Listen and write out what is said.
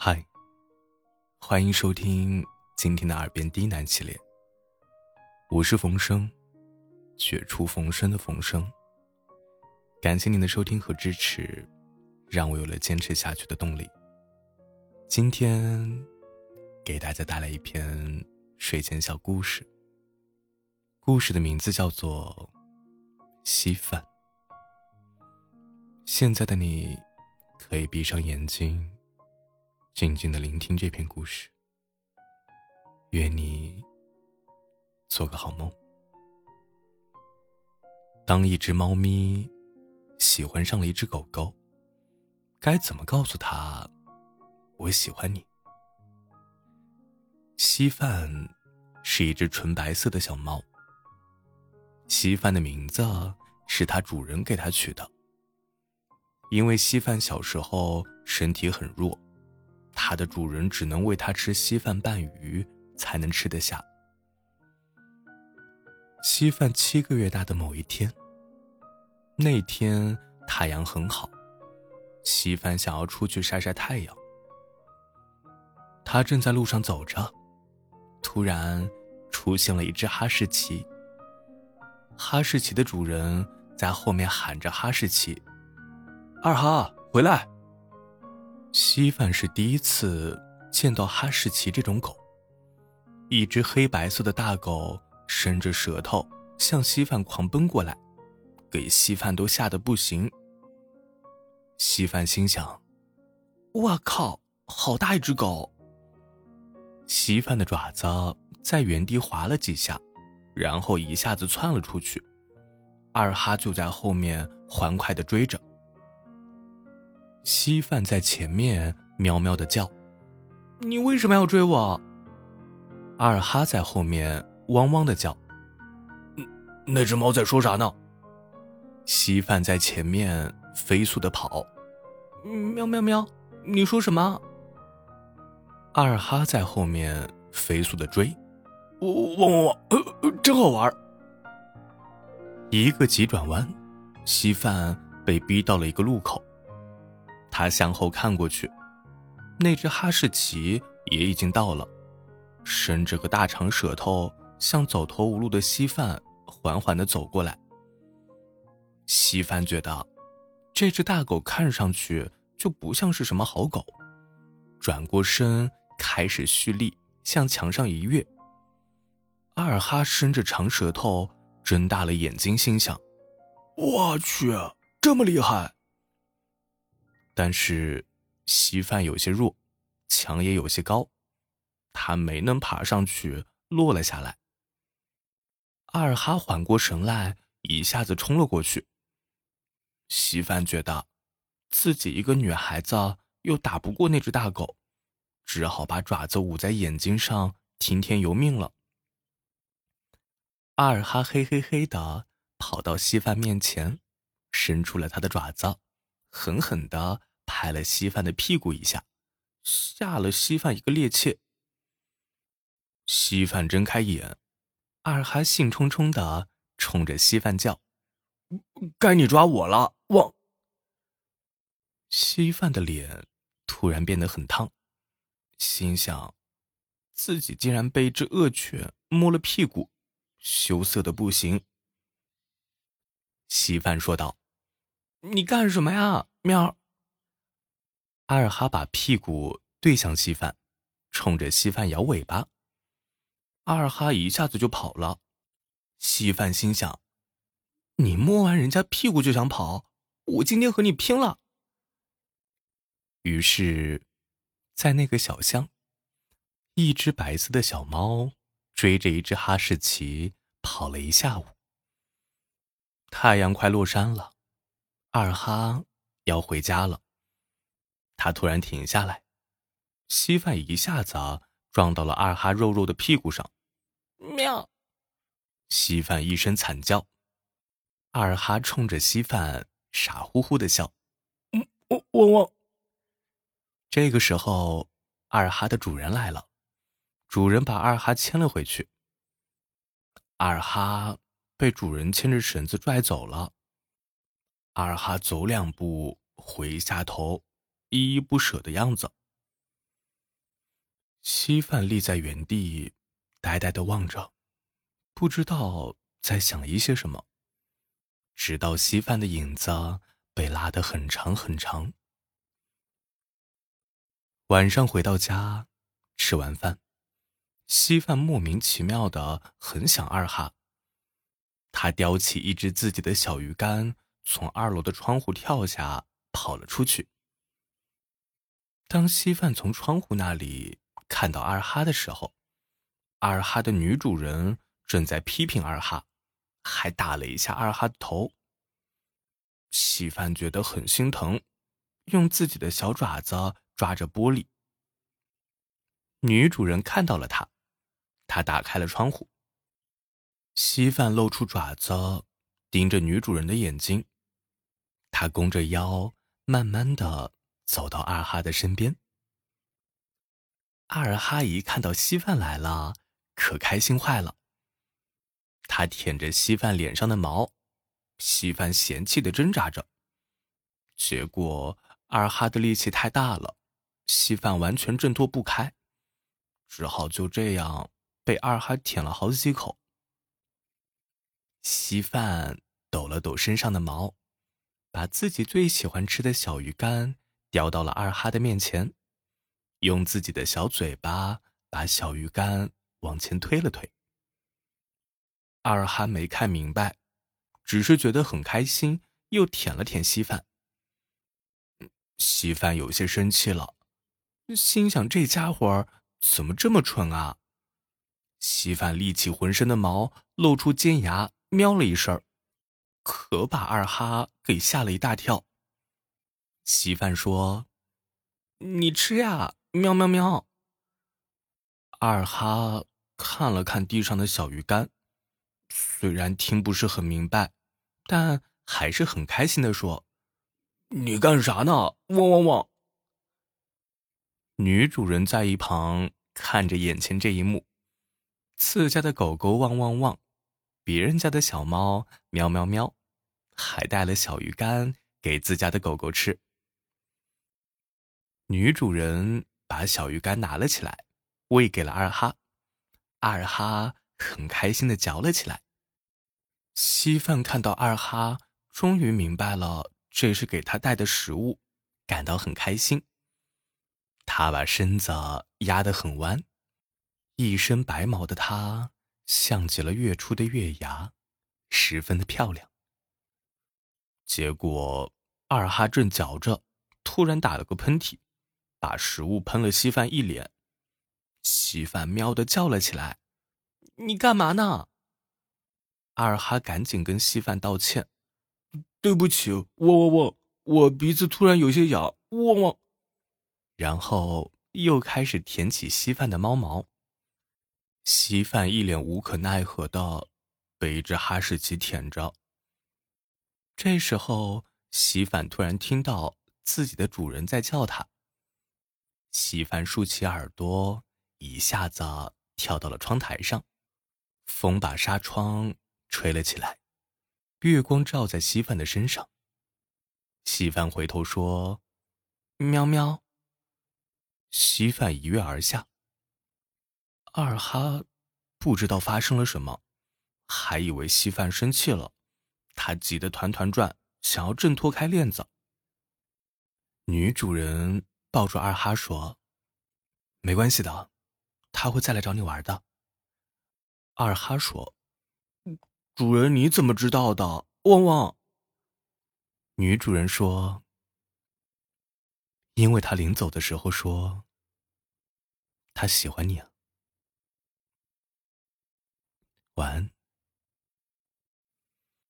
嗨，欢迎收听今天的耳边低喃系列。我是冯生，绝处逢生的冯生。感谢您的收听和支持，让我有了坚持下去的动力。今天给大家带来一篇睡前小故事，故事的名字叫做《稀饭》。现在的你，可以闭上眼睛。静静的聆听这篇故事。愿你做个好梦。当一只猫咪喜欢上了一只狗狗，该怎么告诉他我喜欢你？稀饭是一只纯白色的小猫。稀饭的名字是它主人给它取的，因为稀饭小时候身体很弱。它的主人只能喂它吃稀饭拌鱼，才能吃得下。稀饭七个月大的某一天，那天太阳很好，稀饭想要出去晒晒太阳。他正在路上走着，突然出现了一只哈士奇。哈士奇的主人在后面喊着：“哈士奇，二哈，回来！”稀饭是第一次见到哈士奇这种狗，一只黑白色的大狗伸着舌头向稀饭狂奔过来，给稀饭都吓得不行。稀饭心想：“我靠，好大一只狗！”稀饭的爪子在原地划了几下，然后一下子窜了出去，二哈就在后面欢快的追着。稀饭在前面喵喵的叫：“你为什么要追我？”二哈在后面汪汪的叫：“那只猫在说啥呢？”稀饭在前面飞速的跑：“喵喵喵，你说什么？”二哈在后面飞速的追：“汪汪汪，真好玩！”一个急转弯，稀饭被逼到了一个路口。他向后看过去，那只哈士奇也已经到了，伸着个大长舌头，向走投无路的稀饭缓缓的走过来。稀饭觉得，这只大狗看上去就不像是什么好狗，转过身开始蓄力向墙上一跃。二哈伸着长舌头，睁大了眼睛，心想：“我去，这么厉害！”但是，稀饭有些弱，墙也有些高，他没能爬上去，落了下来。二哈缓过神来，一下子冲了过去。稀饭觉得，自己一个女孩子又打不过那只大狗，只好把爪子捂在眼睛上，听天由命了。二哈嘿嘿嘿的跑到稀饭面前，伸出了他的爪子，狠狠的。拍了稀饭的屁股一下，吓了稀饭一个趔趄。稀饭睁开眼，二哈兴冲冲的冲着稀饭叫：“该你抓我了，汪！”稀饭的脸突然变得很烫，心想：自己竟然被一只恶犬摸了屁股，羞涩的不行。稀饭说道：“你干什么呀，喵？”二哈把屁股对向稀饭，冲着稀饭摇尾巴。二哈一下子就跑了。稀饭心想：“你摸完人家屁股就想跑，我今天和你拼了。”于是，在那个小巷，一只白色的小猫追着一只哈士奇跑了一下午。太阳快落山了，二哈要回家了。他突然停下来，稀饭一下子撞到了二哈肉肉的屁股上，喵！稀饭一声惨叫，二哈冲着稀饭傻乎乎的笑，嗯，汪汪。这个时候，二哈的主人来了，主人把二哈牵了回去。二哈被主人牵着绳子拽走了，二哈走两步，回下头。依依不舍的样子。稀饭立在原地，呆呆的望着，不知道在想一些什么。直到稀饭的影子被拉得很长很长。晚上回到家，吃完饭，稀饭莫名其妙的很想二哈。他叼起一只自己的小鱼干，从二楼的窗户跳下，跑了出去。当稀饭从窗户那里看到二哈的时候，二哈的女主人正在批评二哈，还打了一下二哈的头。稀饭觉得很心疼，用自己的小爪子抓着玻璃。女主人看到了他，他打开了窗户。稀饭露出爪子，盯着女主人的眼睛。他弓着腰，慢慢的。走到二哈的身边，二哈一看到稀饭来了，可开心坏了。他舔着稀饭脸上的毛，稀饭嫌弃的挣扎着。结果二哈的力气太大了，稀饭完全挣脱不开，只好就这样被二哈舔了好几口。稀饭抖了抖身上的毛，把自己最喜欢吃的小鱼干。叼到了二哈的面前，用自己的小嘴巴把小鱼干往前推了推。二哈没看明白，只是觉得很开心，又舔了舔稀饭。稀饭有些生气了，心想这家伙怎么这么蠢啊！稀饭立起浑身的毛，露出尖牙，喵了一声，可把二哈给吓了一大跳。稀饭说：“你吃呀，喵喵喵。”二哈看了看地上的小鱼干，虽然听不是很明白，但还是很开心的说：“你干啥呢？汪汪汪！”女主人在一旁看着眼前这一幕，自家的狗狗汪汪汪，别人家的小猫喵喵喵，还带了小鱼干给自家的狗狗吃。女主人把小鱼干拿了起来，喂给了二哈。二哈很开心的嚼了起来。稀饭看到二哈终于明白了这是给他带的食物，感到很开心。他把身子压得很弯，一身白毛的他像极了月初的月牙，十分的漂亮。结果二哈正嚼着，突然打了个喷嚏。把食物喷了稀饭一脸，稀饭喵的叫了起来：“你干嘛呢？”二哈赶紧跟稀饭道歉：“对不起，汪汪汪，我鼻子突然有些痒，汪汪。”然后又开始舔起稀饭的猫毛。稀饭一脸无可奈何的被一只哈士奇舔着。这时候，稀饭突然听到自己的主人在叫他。稀饭竖起耳朵，一下子跳到了窗台上。风把纱窗吹了起来，月光照在稀饭的身上。稀饭回头说：“喵喵。”稀饭一跃而下。二哈不知道发生了什么，还以为稀饭生气了，他急得团团转，想要挣脱开链子。女主人。抱住二哈说：“没关系的，他会再来找你玩的。”二哈说：“主人你怎么知道的？”汪汪。女主人说：“因为他临走的时候说，他喜欢你啊。”晚安。